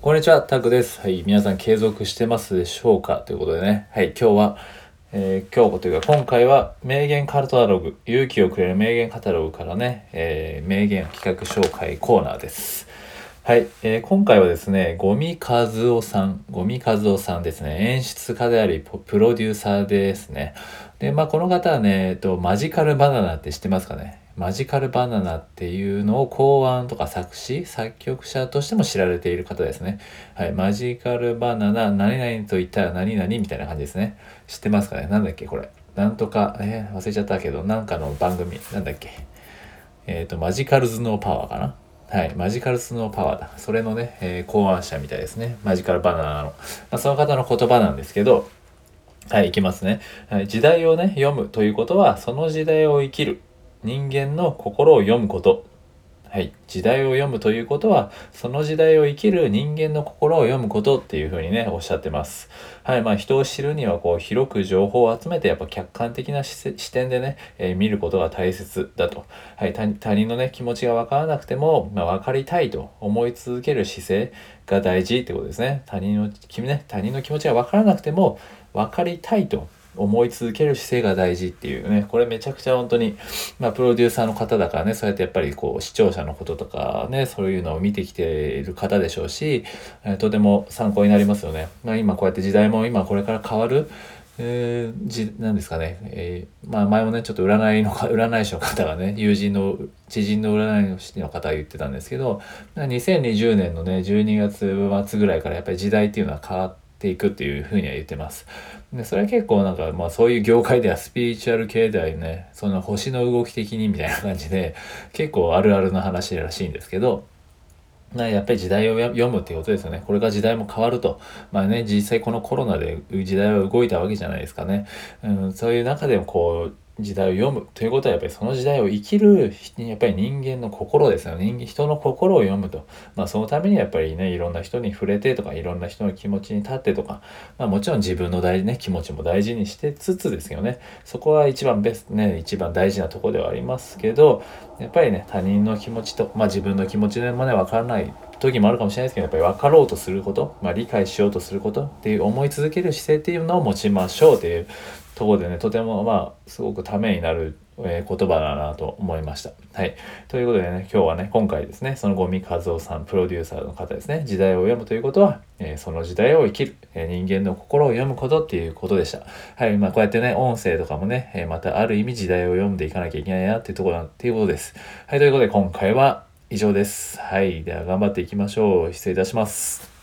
こんにちは、タクです。はい、皆さん継続してますでしょうか？ということでね、はい、今日は、えー、今日というか今回は名言カルトアログ、勇気をくれる名言カタログからね、えー、名言企画紹介コーナーです。はい、えー、今回はですね、ゴミカズオさん、ゴミカズオさんですね、演出家であり、プロデューサーですね。で、まあ、この方はね、えっと、マジカルバナナって知ってますかね？マジカルバナナっていうのを考案とか作詞、作曲者としても知られている方ですね。はい。マジカルバナナ、何々と言ったら何々みたいな感じですね。知ってますかね？なんだっけこれ。なんとか、えー、忘れちゃったけど、なんかの番組、なんだっけ？えっ、ー、と、マジカルズノーパワーかな？はい。マジカルスノーパワーだ。それのね、えー、考案者みたいですね。マジカルバナナの。まあ、その方の言葉なんですけど、はい、いきますね。はい、時代をね、読むということは、その時代を生きる。人間の心を読むこと。はい。時代を読むということは、その時代を生きる人間の心を読むことっていうふうにね、おっしゃってます。はい。まあ、人を知るには、こう、広く情報を集めて、やっぱ客観的な視点でね、えー、見ることが大切だと。はい。他人のね、気持ちがわからなくても、まあ、分かりたいと思い続ける姿勢が大事ってことですね。他人の、君ね、他人の気持ちがわからなくても、分かりたいと思い続ける姿勢が大事っていうね、これめちゃくちゃ本当に、まあ、プロデューサーの方だからね、そうやってやっぱりこう、視聴者のこととかね、そういうのを見てきている方でしょうし、えー、とても参考になりますよね。まあ、今こうやって時代も今これから変わる、えー、じ、なんですかね、えー、まあ前もね、ちょっと占いの、占い師の方がね、友人の、知人の占い師の方が言ってたんですけど、2020年のね、12月末ぐらいからやっぱり時代っていうのは変わって、ていくっていうふうには言ってます。で、それは結構なんか、まあそういう業界ではスピリチュアル系ではね、その星の動き的にみたいな感じで、結構あるあるの話らしいんですけど、やっぱり時代を読むっていうことですよね。これが時代も変わると。まあね、実際このコロナで時代は動いたわけじゃないですかね。うん、そういう中でもこう、時代を読む。ということはやっぱりその時代を生きるやっぱり人間の心ですよね。人人の心を読むと、まあ、そのためにやっぱりねいろんな人に触れてとかいろんな人の気持ちに立ってとか、まあ、もちろん自分の大事ね気持ちも大事にしてつつですよね。そこは一番ベストね一番大事なとこではありますけどやっぱりね他人の気持ちと、まあ、自分の気持ちでもね分からない時もあるかもしれないですけどやっぱり分かろうとすること、まあ、理解しようとすることっていう思い続ける姿勢っていうのを持ちましょうっていうところでねとてもまあすごくためになるえ、言葉だなと思いました。はい。ということでね、今日はね、今回ですね、そのゴミ和夫さん、プロデューサーの方ですね、時代を読むということは、えー、その時代を生きる、えー、人間の心を読むことっていうことでした。はい。まあ、こうやってね、音声とかもね、えまたある意味時代を読んでいかなきゃいけないなっていうところっていうことです。はい。ということで、今回は以上です。はい。では頑張っていきましょう。失礼いたします。